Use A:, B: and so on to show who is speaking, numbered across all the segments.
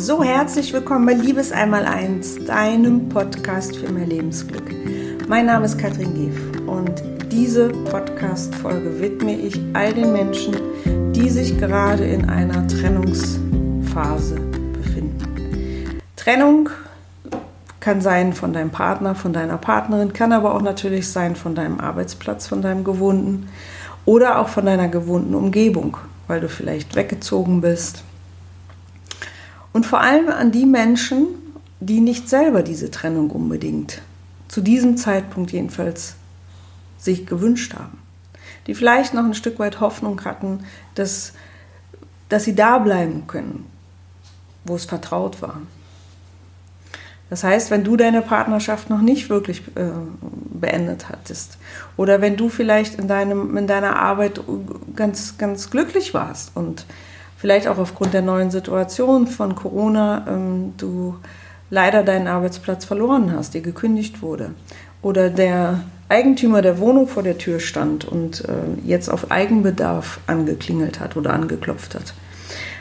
A: So, herzlich willkommen bei Liebes einmal eins, deinem Podcast für mehr Lebensglück. Mein Name ist Katrin Geef und diese Podcast-Folge widme ich all den Menschen, die sich gerade in einer Trennungsphase befinden. Trennung kann sein von deinem Partner, von deiner Partnerin, kann aber auch natürlich sein von deinem Arbeitsplatz, von deinem gewohnten oder auch von deiner gewohnten Umgebung, weil du vielleicht weggezogen bist und vor allem an die Menschen, die nicht selber diese Trennung unbedingt, zu diesem Zeitpunkt jedenfalls, sich gewünscht haben. Die vielleicht noch ein Stück weit Hoffnung hatten, dass, dass sie da bleiben können, wo es vertraut war. Das heißt, wenn du deine Partnerschaft noch nicht wirklich äh, beendet hattest oder wenn du vielleicht in, deinem, in deiner Arbeit ganz, ganz glücklich warst und vielleicht auch aufgrund der neuen Situation von Corona ähm, du leider deinen Arbeitsplatz verloren hast, dir gekündigt wurde oder der Eigentümer der Wohnung vor der Tür stand und äh, jetzt auf Eigenbedarf angeklingelt hat oder angeklopft hat.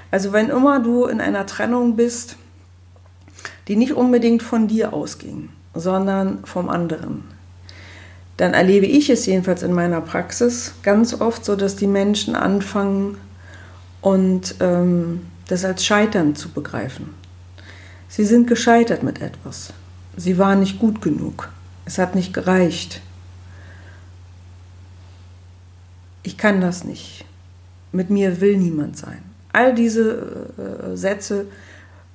A: Also wenn immer du in einer Trennung bist, die nicht unbedingt von dir ausging, sondern vom anderen, dann erlebe ich es jedenfalls in meiner Praxis ganz oft so, dass die Menschen anfangen, und ähm, das als Scheitern zu begreifen. Sie sind gescheitert mit etwas. Sie waren nicht gut genug. Es hat nicht gereicht. Ich kann das nicht. Mit mir will niemand sein. All diese äh, Sätze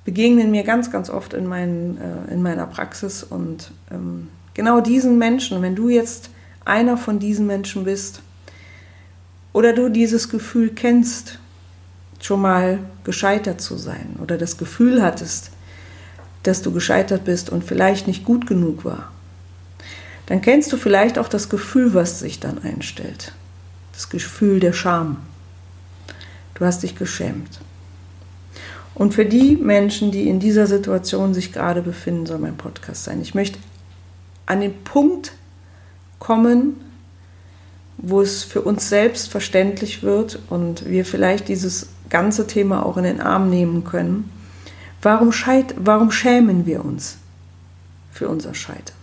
A: begegnen mir ganz, ganz oft in, meinen, äh, in meiner Praxis. Und ähm, genau diesen Menschen, wenn du jetzt einer von diesen Menschen bist oder du dieses Gefühl kennst, schon mal gescheitert zu sein oder das Gefühl hattest, dass du gescheitert bist und vielleicht nicht gut genug war, dann kennst du vielleicht auch das Gefühl, was sich dann einstellt. Das Gefühl der Scham. Du hast dich geschämt. Und für die Menschen, die in dieser Situation sich gerade befinden, soll mein Podcast sein. Ich möchte an den Punkt kommen, wo es für uns selbst verständlich wird und wir vielleicht dieses ganze Thema auch in den Arm nehmen können. Warum, scheit, warum schämen wir uns für unser Scheitern?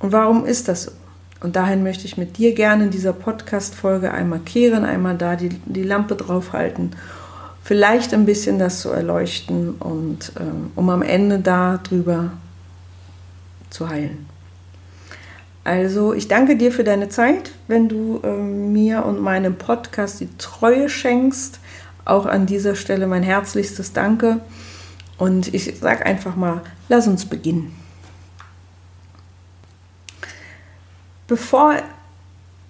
A: Und warum ist das so? Und dahin möchte ich mit dir gerne in dieser Podcast-Folge einmal kehren, einmal da die, die Lampe draufhalten, vielleicht ein bisschen das zu erleuchten und äh, um am Ende darüber zu heilen. Also ich danke dir für deine Zeit, wenn du äh, mir und meinem Podcast die Treue schenkst. Auch an dieser Stelle mein herzlichstes Danke. Und ich sage einfach mal, lass uns beginnen. Bevor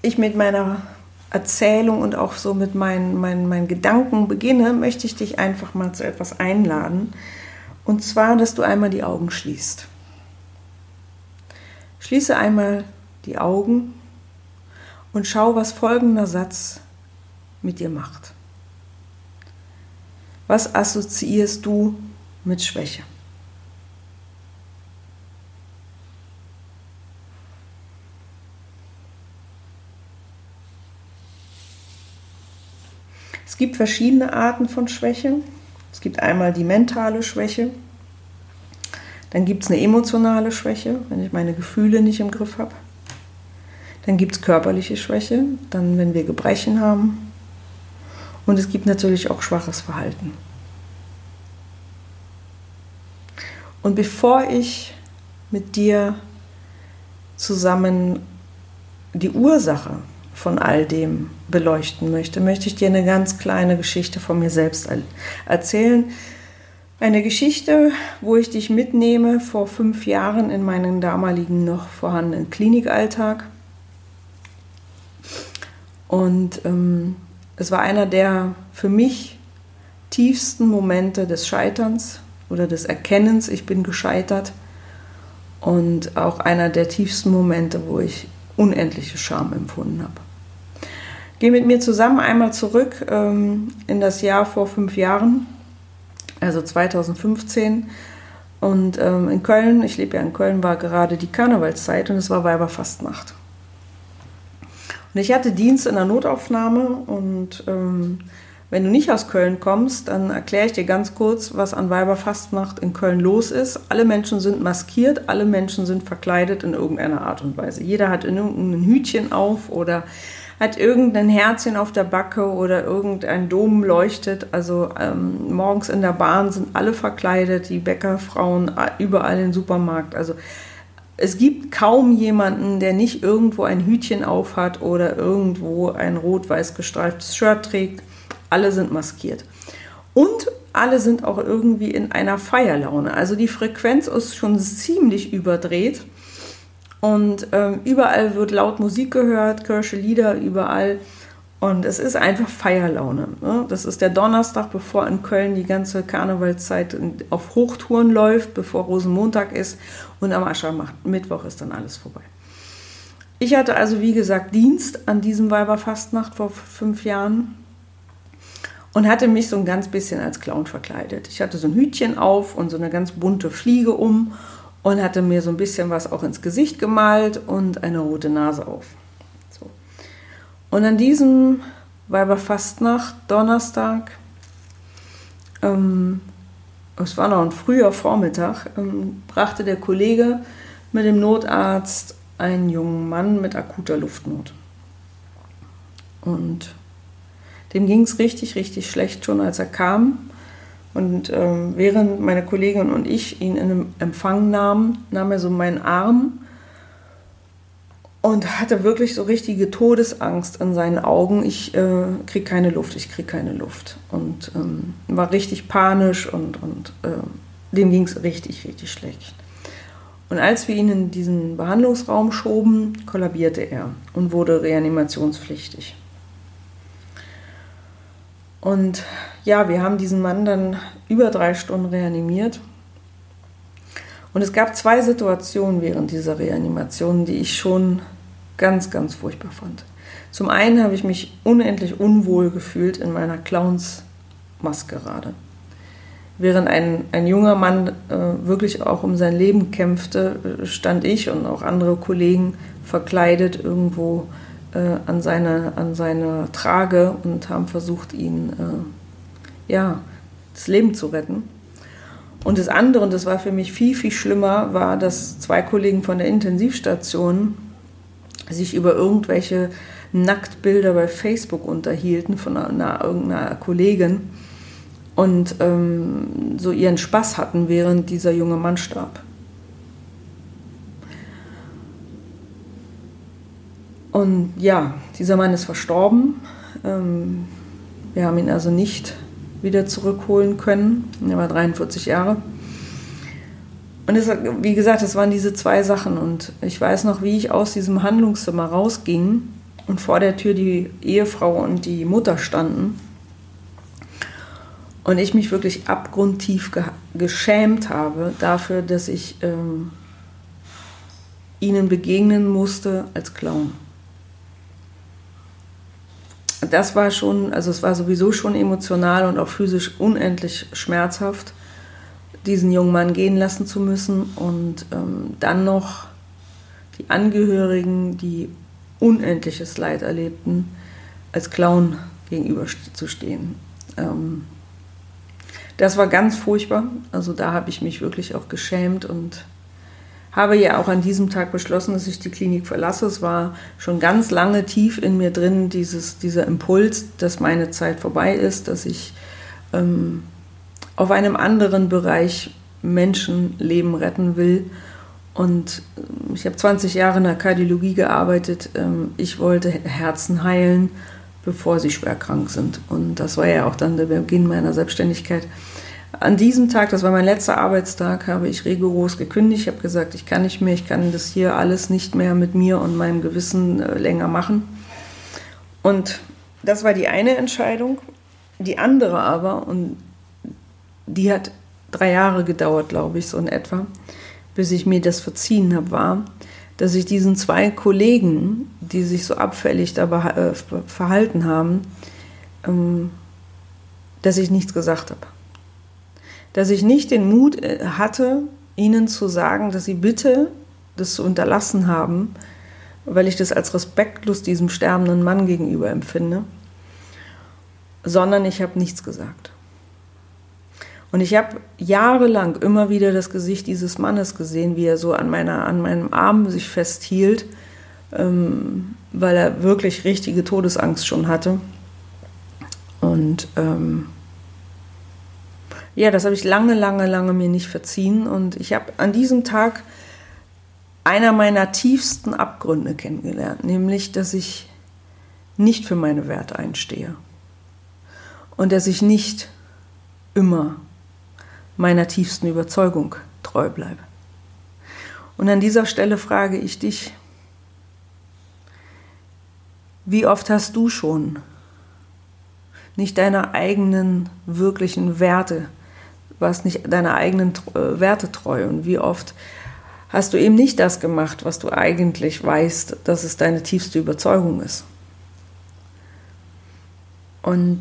A: ich mit meiner Erzählung und auch so mit meinen, meinen, meinen Gedanken beginne, möchte ich dich einfach mal zu etwas einladen. Und zwar, dass du einmal die Augen schließt. Schließe einmal die Augen und schau, was folgender Satz mit dir macht. Was assoziierst du mit Schwäche? Es gibt verschiedene Arten von Schwäche. Es gibt einmal die mentale Schwäche, dann gibt es eine emotionale Schwäche, wenn ich meine Gefühle nicht im Griff habe. Dann gibt es körperliche Schwäche, dann wenn wir Gebrechen haben. Und es gibt natürlich auch schwaches Verhalten. Und bevor ich mit dir zusammen die Ursache von all dem beleuchten möchte, möchte ich dir eine ganz kleine Geschichte von mir selbst erzählen, eine Geschichte, wo ich dich mitnehme vor fünf Jahren in meinen damaligen noch vorhandenen Klinikalltag. Und ähm, es war einer der für mich tiefsten Momente des Scheiterns oder des Erkennens, ich bin gescheitert. Und auch einer der tiefsten Momente, wo ich unendliche Scham empfunden habe. Geh mit mir zusammen einmal zurück ähm, in das Jahr vor fünf Jahren also 2015. Und ähm, in Köln, ich lebe ja in Köln, war gerade die Karnevalszeit und es war Weiberfastnacht. Und ich hatte Dienst in der Notaufnahme und ähm, Wenn du nicht aus Köln kommst, dann erkläre ich dir ganz kurz, was an Weiberfastnacht in Köln los ist. Alle Menschen sind maskiert, alle Menschen sind verkleidet in irgendeiner Art und Weise. Jeder hat irgendein Hütchen auf oder hat irgendein Herzchen auf der Backe oder irgendein Dom leuchtet. Also ähm, morgens in der Bahn sind alle verkleidet, die Bäckerfrauen überall im Supermarkt. Also es gibt kaum jemanden, der nicht irgendwo ein Hütchen auf hat oder irgendwo ein rot-weiß gestreiftes Shirt trägt alle sind maskiert. Und alle sind auch irgendwie in einer Feierlaune. Also die Frequenz ist schon ziemlich überdreht. Und ähm, überall wird laut Musik gehört, Kirsche Lieder überall. Und es ist einfach Feierlaune. Ne? Das ist der Donnerstag, bevor in Köln die ganze Karnevalszeit auf Hochtouren läuft, bevor Rosenmontag ist. Und am Aschermittwoch ist dann alles vorbei. Ich hatte also, wie gesagt, Dienst an diesem Weiberfastnacht vor fünf Jahren und hatte mich so ein ganz bisschen als Clown verkleidet. Ich hatte so ein Hütchen auf und so eine ganz bunte Fliege um und hatte mir so ein bisschen was auch ins Gesicht gemalt und eine rote Nase auf. So. Und an diesem Weiberfastnacht, Donnerstag, ähm, es war noch ein früher Vormittag, ähm, brachte der Kollege mit dem Notarzt einen jungen Mann mit akuter Luftnot. Und dem ging es richtig, richtig schlecht schon, als er kam. Und ähm, während meine Kollegin und ich ihn in Empfang nahmen, nahm er so meinen Arm und hatte wirklich so richtige Todesangst in seinen Augen. Ich äh, kriege keine Luft, ich kriege keine Luft. Und ähm, war richtig panisch und, und äh, dem ging es richtig, richtig schlecht. Und als wir ihn in diesen Behandlungsraum schoben, kollabierte er und wurde reanimationspflichtig. Und ja, wir haben diesen Mann dann über drei Stunden reanimiert. Und es gab zwei Situationen während dieser Reanimation, die ich schon ganz, ganz furchtbar fand. Zum einen habe ich mich unendlich unwohl gefühlt in meiner Clownsmaskerade. Während ein, ein junger Mann äh, wirklich auch um sein Leben kämpfte, stand ich und auch andere Kollegen verkleidet irgendwo äh, an, seine, an seine Trage und haben versucht, ihn äh, ja, das Leben zu retten. Und das andere, und das war für mich viel, viel schlimmer, war, dass zwei Kollegen von der Intensivstation sich über irgendwelche Nacktbilder bei Facebook unterhielten von einer, irgendeiner Kollegin und ähm, so ihren Spaß hatten, während dieser junge Mann starb. Und ja, dieser Mann ist verstorben. Ähm, wir haben ihn also nicht wieder zurückholen können. Er war 43 Jahre. Und es, wie gesagt, es waren diese zwei Sachen. Und ich weiß noch, wie ich aus diesem Handlungszimmer rausging und vor der Tür die Ehefrau und die Mutter standen. Und ich mich wirklich abgrundtief ge geschämt habe dafür, dass ich ähm, ihnen begegnen musste als Clown das war schon, also es war sowieso schon emotional und auch physisch unendlich schmerzhaft, diesen jungen Mann gehen lassen zu müssen und ähm, dann noch die Angehörigen, die unendliches Leid erlebten, als Clown gegenüberzustehen. Ähm, das war ganz furchtbar. Also da habe ich mich wirklich auch geschämt und habe ja auch an diesem Tag beschlossen, dass ich die Klinik verlasse. Es war schon ganz lange tief in mir drin, dieses, dieser Impuls, dass meine Zeit vorbei ist, dass ich ähm, auf einem anderen Bereich Menschenleben retten will. Und ähm, ich habe 20 Jahre in der Kardiologie gearbeitet. Ähm, ich wollte Herzen heilen, bevor sie schwer krank sind. Und das war ja auch dann der Beginn meiner Selbstständigkeit. An diesem Tag, das war mein letzter Arbeitstag, habe ich rigoros gekündigt. Ich habe gesagt, ich kann nicht mehr, ich kann das hier alles nicht mehr mit mir und meinem Gewissen äh, länger machen. Und das war die eine Entscheidung. Die andere aber, und die hat drei Jahre gedauert, glaube ich, so in etwa, bis ich mir das verziehen habe, war, dass ich diesen zwei Kollegen, die sich so abfällig dabei äh, verhalten haben, ähm, dass ich nichts gesagt habe dass ich nicht den Mut äh, hatte, ihnen zu sagen, dass sie bitte das zu unterlassen haben, weil ich das als respektlos diesem sterbenden Mann gegenüber empfinde. sondern ich habe nichts gesagt. Und ich habe jahrelang immer wieder das Gesicht dieses Mannes gesehen, wie er so an, meiner, an meinem Arm sich festhielt, ähm, weil er wirklich richtige Todesangst schon hatte. Und ähm, ja, das habe ich lange, lange, lange mir nicht verziehen. Und ich habe an diesem Tag einer meiner tiefsten Abgründe kennengelernt, nämlich, dass ich nicht für meine Werte einstehe und dass ich nicht immer meiner tiefsten Überzeugung treu bleibe. Und an dieser Stelle frage ich dich, wie oft hast du schon nicht deiner eigenen wirklichen Werte, warst nicht deiner eigenen äh, Werte treu und wie oft hast du eben nicht das gemacht, was du eigentlich weißt, dass es deine tiefste Überzeugung ist. Und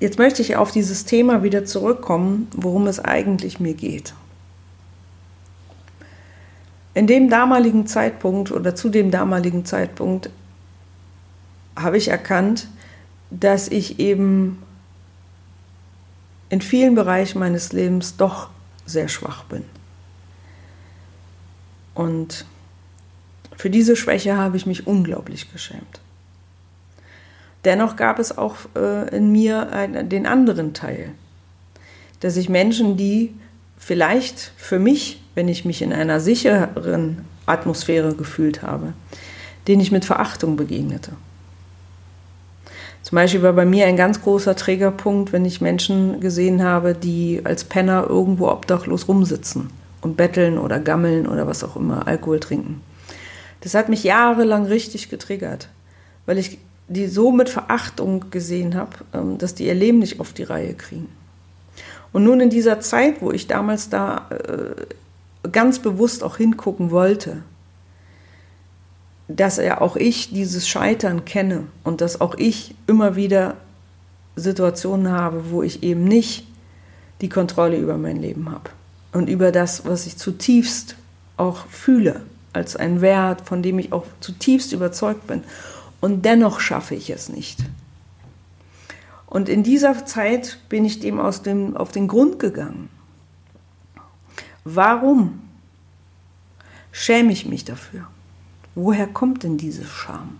A: Jetzt möchte ich auf dieses Thema wieder zurückkommen, worum es eigentlich mir geht. In dem damaligen Zeitpunkt oder zu dem damaligen Zeitpunkt habe ich erkannt, dass ich eben in vielen Bereichen meines Lebens doch sehr schwach bin. Und für diese Schwäche habe ich mich unglaublich geschämt. Dennoch gab es auch äh, in mir den anderen Teil, dass ich Menschen, die vielleicht für mich, wenn ich mich in einer sicheren Atmosphäre gefühlt habe, denen ich mit Verachtung begegnete. Zum Beispiel war bei mir ein ganz großer Trägerpunkt, wenn ich Menschen gesehen habe, die als Penner irgendwo obdachlos rumsitzen und betteln oder gammeln oder was auch immer, Alkohol trinken. Das hat mich jahrelang richtig getriggert, weil ich die so mit Verachtung gesehen habe, ähm, dass die ihr Leben nicht auf die Reihe kriegen. Und nun in dieser Zeit, wo ich damals da äh, ganz bewusst auch hingucken wollte, dass ja auch ich dieses Scheitern kenne und dass auch ich immer wieder Situationen habe, wo ich eben nicht die Kontrolle über mein Leben habe und über das, was ich zutiefst auch fühle, als ein Wert, von dem ich auch zutiefst überzeugt bin und dennoch schaffe ich es nicht. Und in dieser Zeit bin ich dem, aus dem auf den Grund gegangen. Warum schäme ich mich dafür? Woher kommt denn diese Scham?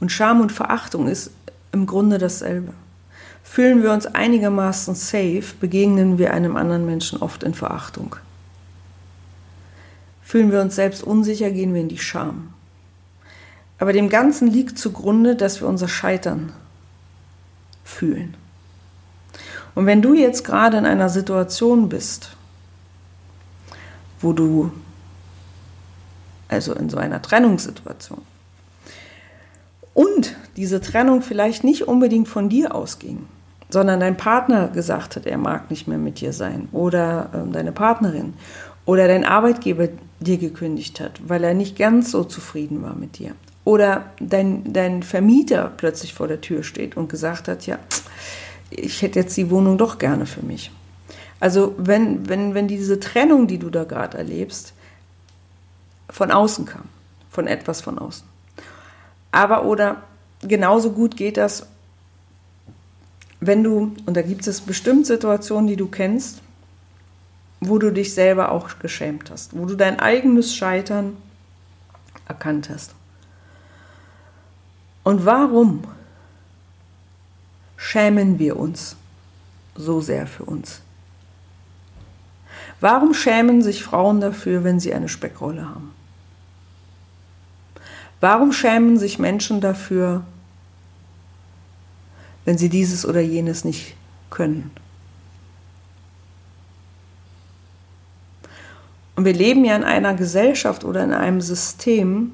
A: Und Scham und Verachtung ist im Grunde dasselbe. Fühlen wir uns einigermaßen safe, begegnen wir einem anderen Menschen oft in Verachtung. Fühlen wir uns selbst unsicher, gehen wir in die Scham. Aber dem Ganzen liegt zugrunde, dass wir unser Scheitern fühlen. Und wenn du jetzt gerade in einer Situation bist, wo du, also in so einer Trennungssituation, und diese Trennung vielleicht nicht unbedingt von dir ausging, sondern dein Partner gesagt hat, er mag nicht mehr mit dir sein, oder äh, deine Partnerin, oder dein Arbeitgeber dir gekündigt hat, weil er nicht ganz so zufrieden war mit dir, oder dein, dein Vermieter plötzlich vor der Tür steht und gesagt hat, ja, ich hätte jetzt die Wohnung doch gerne für mich. Also wenn, wenn, wenn diese Trennung, die du da gerade erlebst, von außen kam, von etwas von außen. Aber oder genauso gut geht das, wenn du, und da gibt es bestimmt Situationen, die du kennst, wo du dich selber auch geschämt hast, wo du dein eigenes Scheitern erkannt hast. Und warum schämen wir uns so sehr für uns? Warum schämen sich Frauen dafür, wenn sie eine Speckrolle haben? Warum schämen sich Menschen dafür, wenn sie dieses oder jenes nicht können? Und wir leben ja in einer Gesellschaft oder in einem System,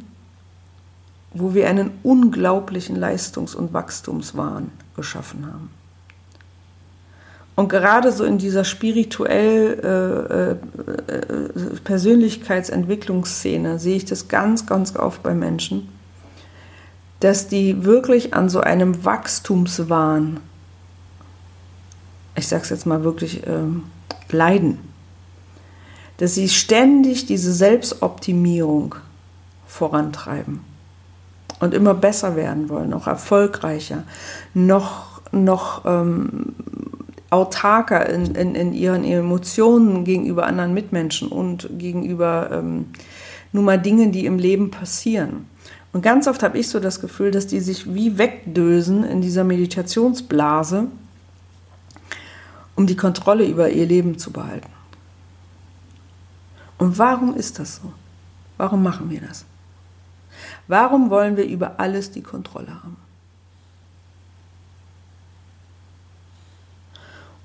A: wo wir einen unglaublichen Leistungs- und Wachstumswahn geschaffen haben. Und gerade so in dieser spirituell äh, äh, Persönlichkeitsentwicklungsszene sehe ich das ganz, ganz oft bei Menschen, dass die wirklich an so einem Wachstumswahn, ich sage es jetzt mal wirklich, äh, leiden. Dass sie ständig diese Selbstoptimierung vorantreiben und immer besser werden wollen, noch erfolgreicher, noch noch ähm, autarker in, in, in, ihren Emotionen gegenüber anderen Mitmenschen und gegenüber ähm, nur mal Dingen, die im Leben passieren. Und ganz oft habe ich so das Gefühl, dass die sich wie wegdösen in dieser Meditationsblase, um die Kontrolle über ihr Leben zu behalten. Und warum ist das so? Warum machen wir das? Warum wollen wir über alles die Kontrolle haben?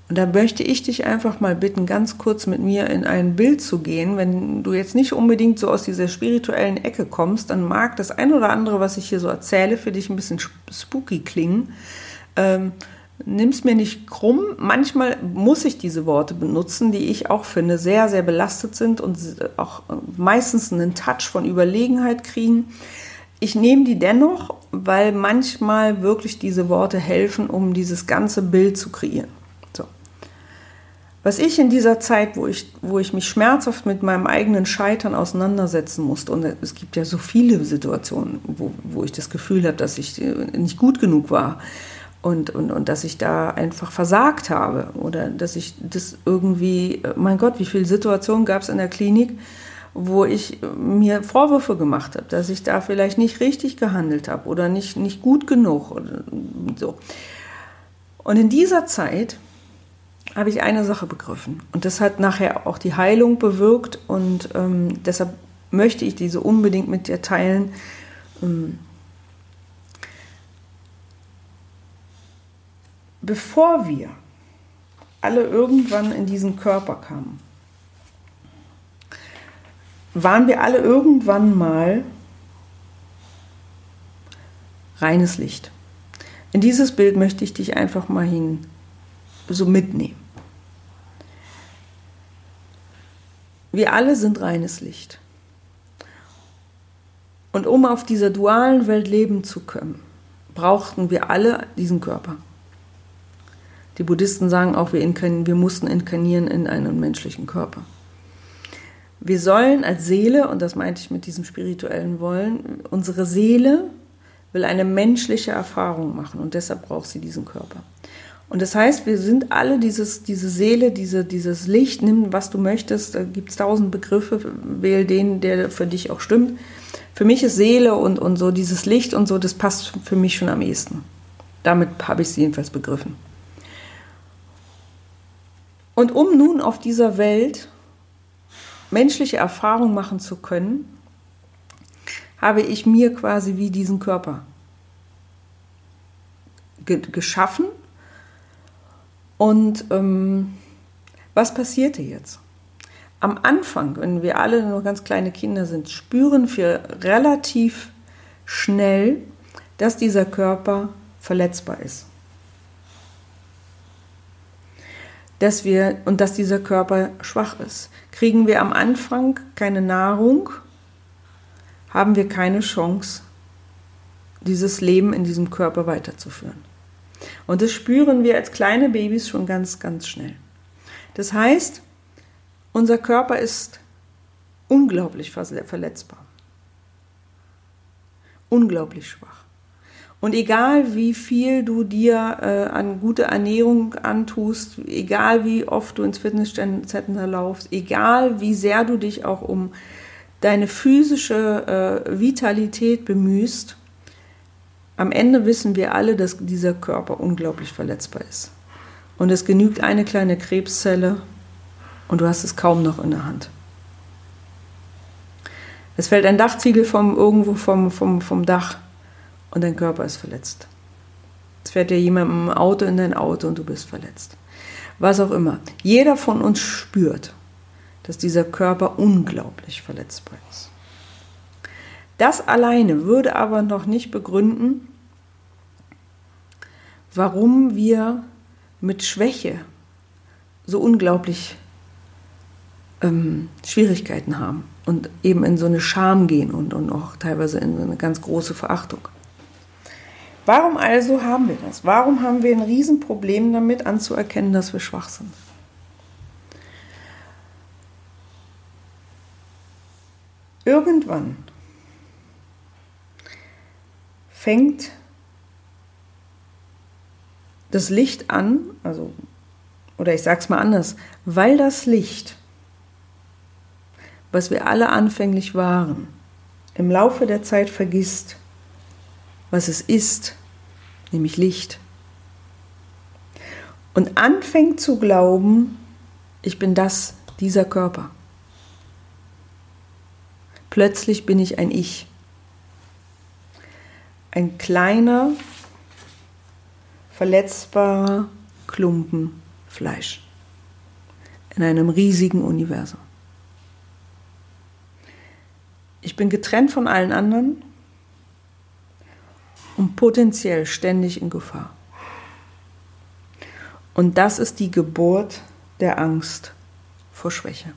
A: Und da möchte ich dich einfach mal bitten, ganz kurz mit mir in ein Bild zu gehen. Wenn du jetzt nicht unbedingt so aus dieser spirituellen Ecke kommst, dann mag das ein oder andere, was ich hier so erzähle, für dich ein bisschen spooky klingen. Ähm, es mir nicht krumm. Manchmal muss ich diese Worte benutzen, die ich auch finde sehr, sehr belastet sind und auch meistens einen Touch von Überlegenheit kriegen. Ich nehme die dennoch, weil manchmal wirklich diese Worte helfen, um dieses ganze Bild zu kreieren. Was ich in dieser Zeit, wo ich, wo ich mich schmerzhaft mit meinem eigenen Scheitern auseinandersetzen musste, und es gibt ja so viele Situationen, wo, wo ich das Gefühl habe, dass ich nicht gut genug war und, und, und dass ich da einfach versagt habe oder dass ich das irgendwie, mein Gott, wie viele Situationen gab es in der Klinik, wo ich mir Vorwürfe gemacht habe, dass ich da vielleicht nicht richtig gehandelt habe oder nicht, nicht gut genug. Oder so. Und in dieser Zeit habe ich eine Sache begriffen. Und das hat nachher auch die Heilung bewirkt. Und ähm, deshalb möchte ich diese unbedingt mit dir teilen. Ähm, bevor wir alle irgendwann in diesen Körper kamen, waren wir alle irgendwann mal reines Licht. In dieses Bild möchte ich dich einfach mal hin so mitnehmen. Wir alle sind reines Licht. Und um auf dieser dualen Welt leben zu können, brauchten wir alle diesen Körper. Die Buddhisten sagen auch, wir, wir mussten inkarnieren in einen menschlichen Körper. Wir sollen als Seele, und das meinte ich mit diesem spirituellen Wollen, unsere Seele will eine menschliche Erfahrung machen und deshalb braucht sie diesen Körper. Und das heißt, wir sind alle dieses, diese Seele, diese, dieses Licht, nimm, was du möchtest. Da gibt es tausend Begriffe, wähl den, der für dich auch stimmt. Für mich ist Seele und, und so dieses Licht und so, das passt für mich schon am ehesten. Damit habe ich es jedenfalls begriffen. Und um nun auf dieser Welt menschliche Erfahrung machen zu können, habe ich mir quasi wie diesen Körper geschaffen und ähm, was passierte jetzt? Am Anfang, wenn wir alle nur ganz kleine Kinder sind, spüren wir relativ schnell, dass dieser Körper verletzbar ist. Dass wir, und dass dieser Körper schwach ist. Kriegen wir am Anfang keine Nahrung, haben wir keine Chance, dieses Leben in diesem Körper weiterzuführen. Und das spüren wir als kleine Babys schon ganz, ganz schnell. Das heißt, unser Körper ist unglaublich verletzbar. Unglaublich schwach. Und egal wie viel du dir äh, an gute Ernährung antust, egal wie oft du ins Fitnesscenter laufst, egal wie sehr du dich auch um deine physische äh, Vitalität bemühst, am Ende wissen wir alle, dass dieser Körper unglaublich verletzbar ist. Und es genügt eine kleine Krebszelle und du hast es kaum noch in der Hand. Es fällt ein Dachziegel vom, irgendwo vom, vom, vom Dach und dein Körper ist verletzt. Es fährt dir jemand im Auto in dein Auto und du bist verletzt. Was auch immer. Jeder von uns spürt, dass dieser Körper unglaublich verletzbar ist. Das alleine würde aber noch nicht begründen, warum wir mit Schwäche so unglaublich ähm, Schwierigkeiten haben und eben in so eine Scham gehen und, und auch teilweise in so eine ganz große Verachtung. Warum also haben wir das? Warum haben wir ein Riesenproblem damit anzuerkennen, dass wir schwach sind? Irgendwann fängt das Licht an, also, oder ich sag's mal anders, weil das Licht, was wir alle anfänglich waren, im Laufe der Zeit vergisst, was es ist, nämlich Licht, und anfängt zu glauben, ich bin das, dieser Körper. Plötzlich bin ich ein Ich. Ein kleiner, verletzbarer Klumpen Fleisch in einem riesigen Universum. Ich bin getrennt von allen anderen und potenziell ständig in Gefahr. Und das ist die Geburt der Angst vor Schwäche.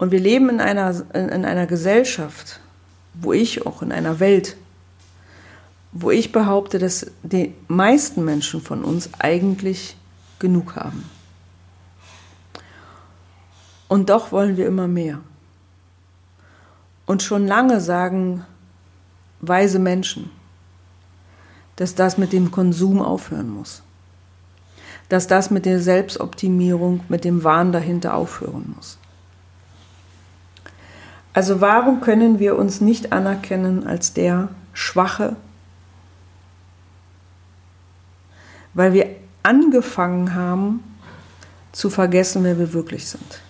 A: Und wir leben in einer, in einer Gesellschaft, wo ich auch in einer Welt, wo ich behaupte, dass die meisten Menschen von uns eigentlich genug haben. Und doch wollen wir immer mehr. Und schon lange sagen weise Menschen, dass das mit dem Konsum aufhören muss. Dass das mit der Selbstoptimierung, mit dem Wahn dahinter aufhören muss. Also warum können wir uns nicht anerkennen als der Schwache? Weil wir angefangen haben zu vergessen, wer wir wirklich sind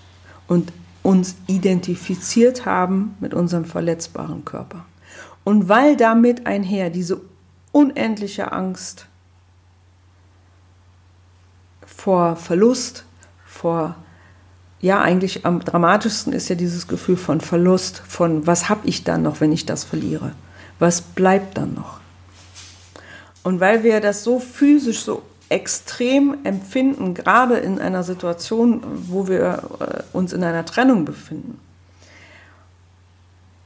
A: und uns identifiziert haben mit unserem verletzbaren Körper. Und weil damit einher diese unendliche Angst vor Verlust, vor, ja, eigentlich am dramatischsten ist ja dieses Gefühl von Verlust, von was habe ich dann noch, wenn ich das verliere? Was bleibt dann noch? Und weil wir das so physisch so extrem empfinden, gerade in einer Situation, wo wir äh, uns in einer Trennung befinden,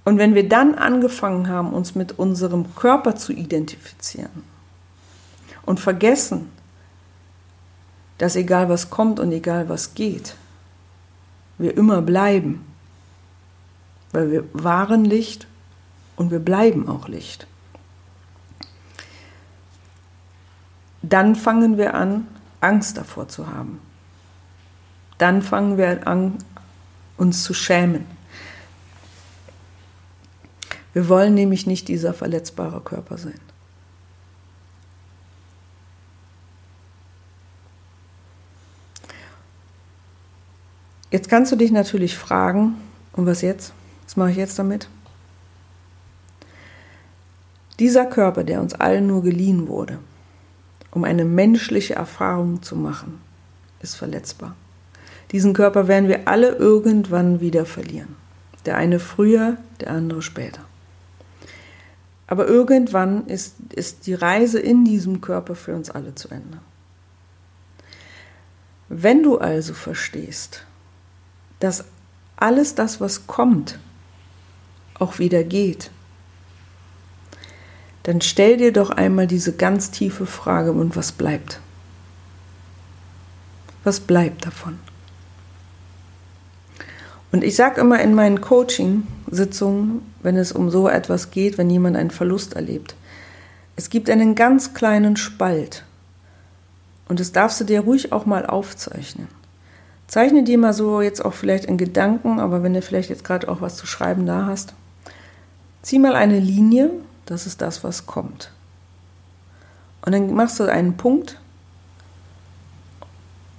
A: und wenn wir dann angefangen haben, uns mit unserem Körper zu identifizieren und vergessen, dass egal was kommt und egal was geht, wir immer bleiben, weil wir waren Licht und wir bleiben auch Licht. Dann fangen wir an, Angst davor zu haben. Dann fangen wir an, uns zu schämen. Wir wollen nämlich nicht dieser verletzbare Körper sein. Jetzt kannst du dich natürlich fragen, und was jetzt? Was mache ich jetzt damit? Dieser Körper, der uns allen nur geliehen wurde, um eine menschliche Erfahrung zu machen, ist verletzbar. Diesen Körper werden wir alle irgendwann wieder verlieren. Der eine früher, der andere später. Aber irgendwann ist, ist die Reise in diesem Körper für uns alle zu Ende. Wenn du also verstehst, dass alles das, was kommt, auch wieder geht, dann stell dir doch einmal diese ganz tiefe Frage, und was bleibt? Was bleibt davon? Und ich sage immer in meinen Coaching-Sitzungen, wenn es um so etwas geht, wenn jemand einen Verlust erlebt, es gibt einen ganz kleinen Spalt. Und das darfst du dir ruhig auch mal aufzeichnen. Zeichne dir mal so jetzt auch vielleicht in Gedanken, aber wenn du vielleicht jetzt gerade auch was zu schreiben da hast, zieh mal eine Linie, das ist das, was kommt. Und dann machst du einen Punkt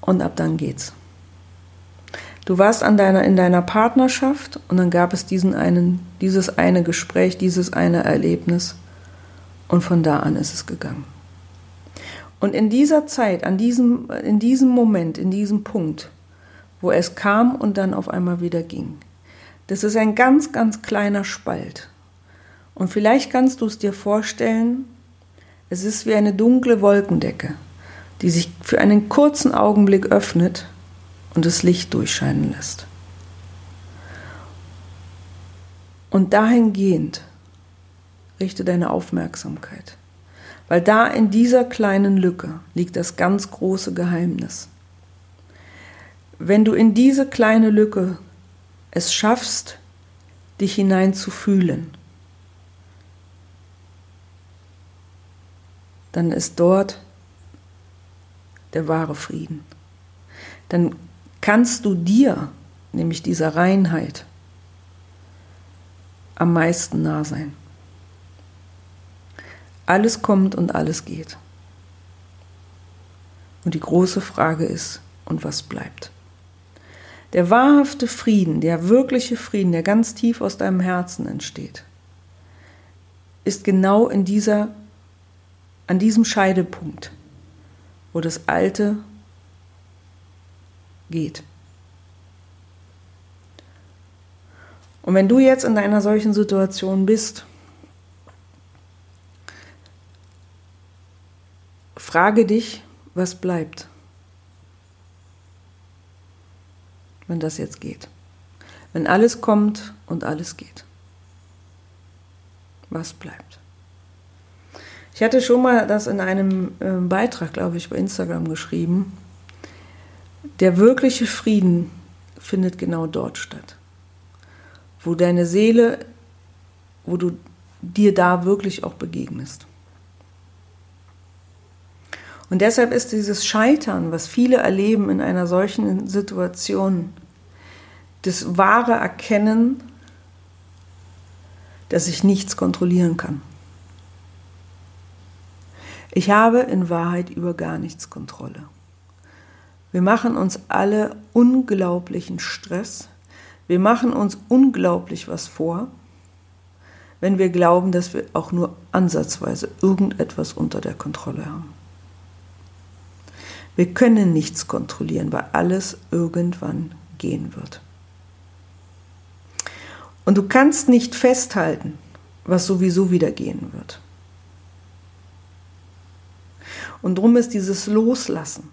A: und ab dann geht's. Du warst an deiner, in deiner Partnerschaft und dann gab es diesen einen, dieses eine Gespräch, dieses eine Erlebnis und von da an ist es gegangen. Und in dieser Zeit, an diesem, in diesem Moment, in diesem Punkt, wo es kam und dann auf einmal wieder ging, das ist ein ganz, ganz kleiner Spalt. Und vielleicht kannst du es dir vorstellen, es ist wie eine dunkle Wolkendecke, die sich für einen kurzen Augenblick öffnet und das Licht durchscheinen lässt. Und dahingehend richte deine Aufmerksamkeit, weil da in dieser kleinen Lücke liegt das ganz große Geheimnis. Wenn du in diese kleine Lücke es schaffst, dich hineinzufühlen, dann ist dort der wahre Frieden. Dann kannst du dir, nämlich dieser Reinheit, am meisten nah sein. Alles kommt und alles geht. Und die große Frage ist, und was bleibt? Der wahrhafte Frieden, der wirkliche Frieden, der ganz tief aus deinem Herzen entsteht, ist genau in dieser, an diesem Scheidepunkt, wo das Alte geht. Und wenn du jetzt in einer solchen Situation bist, frage dich, was bleibt, wenn das jetzt geht. Wenn alles kommt und alles geht. Was bleibt? Ich hatte schon mal das in einem äh, Beitrag, glaube ich, bei Instagram geschrieben. Der wirkliche Frieden findet genau dort statt, wo deine Seele, wo du dir da wirklich auch begegnest. Und deshalb ist dieses Scheitern, was viele erleben in einer solchen Situation, das wahre Erkennen, dass ich nichts kontrollieren kann. Ich habe in Wahrheit über gar nichts Kontrolle. Wir machen uns alle unglaublichen Stress. Wir machen uns unglaublich was vor, wenn wir glauben, dass wir auch nur ansatzweise irgendetwas unter der Kontrolle haben. Wir können nichts kontrollieren, weil alles irgendwann gehen wird. Und du kannst nicht festhalten, was sowieso wieder gehen wird. Und darum ist dieses Loslassen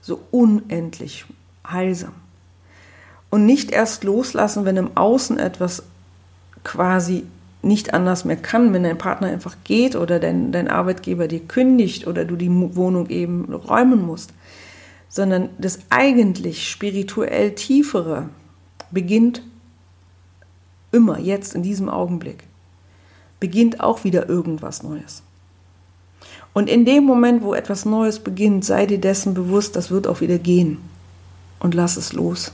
A: so unendlich heilsam. Und nicht erst loslassen, wenn im Außen etwas quasi nicht anders mehr kann, wenn dein Partner einfach geht oder dein, dein Arbeitgeber dir kündigt oder du die Wohnung eben räumen musst, sondern das eigentlich spirituell tiefere beginnt immer jetzt in diesem Augenblick, beginnt auch wieder irgendwas Neues. Und in dem Moment, wo etwas Neues beginnt, sei dir dessen bewusst, das wird auch wieder gehen. Und lass es los.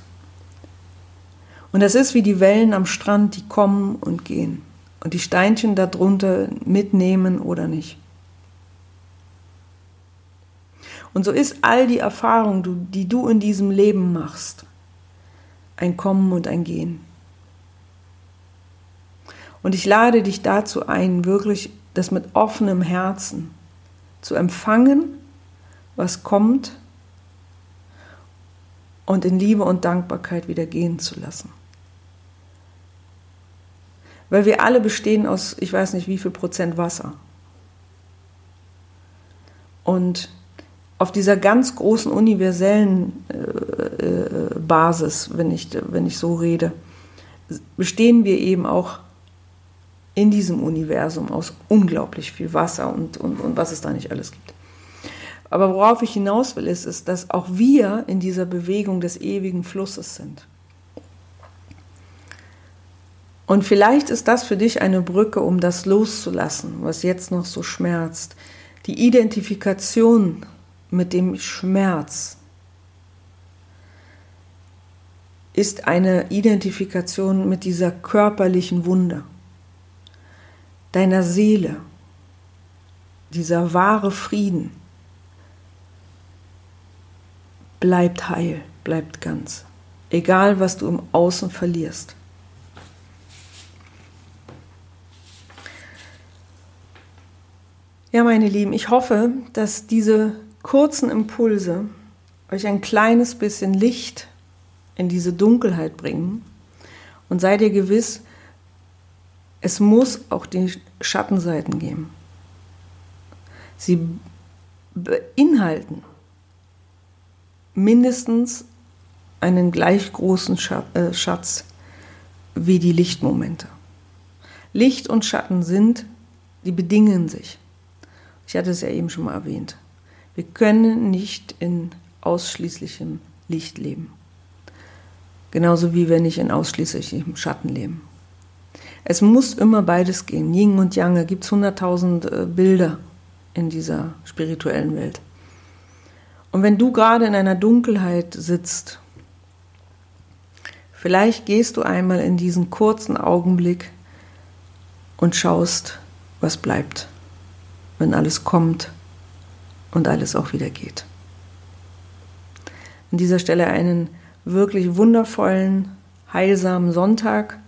A: Und das ist wie die Wellen am Strand, die kommen und gehen. Und die Steinchen darunter mitnehmen oder nicht. Und so ist all die Erfahrung, die du in diesem Leben machst, ein Kommen und ein Gehen. Und ich lade dich dazu ein, wirklich das mit offenem Herzen zu empfangen, was kommt und in Liebe und Dankbarkeit wieder gehen zu lassen. Weil wir alle bestehen aus, ich weiß nicht wie viel Prozent Wasser. Und auf dieser ganz großen universellen äh, äh, Basis, wenn ich, wenn ich so rede, bestehen wir eben auch in diesem Universum aus unglaublich viel Wasser und, und, und was es da nicht alles gibt. Aber worauf ich hinaus will, ist, ist, dass auch wir in dieser Bewegung des ewigen Flusses sind. Und vielleicht ist das für dich eine Brücke, um das loszulassen, was jetzt noch so schmerzt. Die Identifikation mit dem Schmerz ist eine Identifikation mit dieser körperlichen Wunde deiner Seele, dieser wahre Frieden, bleibt heil, bleibt ganz, egal was du im Außen verlierst. Ja, meine Lieben, ich hoffe, dass diese kurzen Impulse euch ein kleines bisschen Licht in diese Dunkelheit bringen und seid ihr gewiss, es muss auch die Schattenseiten geben. Sie beinhalten mindestens einen gleich großen äh, Schatz wie die Lichtmomente. Licht und Schatten sind, die bedingen sich. Ich hatte es ja eben schon mal erwähnt. Wir können nicht in ausschließlichem Licht leben. Genauso wie wir nicht in ausschließlichem Schatten leben. Es muss immer beides gehen. Yin und Yang, da gibt es 100.000 äh, Bilder in dieser spirituellen Welt. Und wenn du gerade in einer Dunkelheit sitzt, vielleicht gehst du einmal in diesen kurzen Augenblick und schaust, was bleibt, wenn alles kommt und alles auch wieder geht. An dieser Stelle einen wirklich wundervollen, heilsamen Sonntag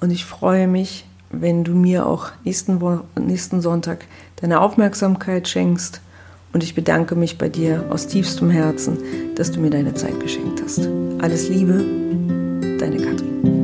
A: und ich freue mich, wenn du mir auch nächsten, nächsten Sonntag deine Aufmerksamkeit schenkst und ich bedanke mich bei dir aus tiefstem Herzen, dass du mir deine Zeit geschenkt hast. Alles Liebe, deine Katrin.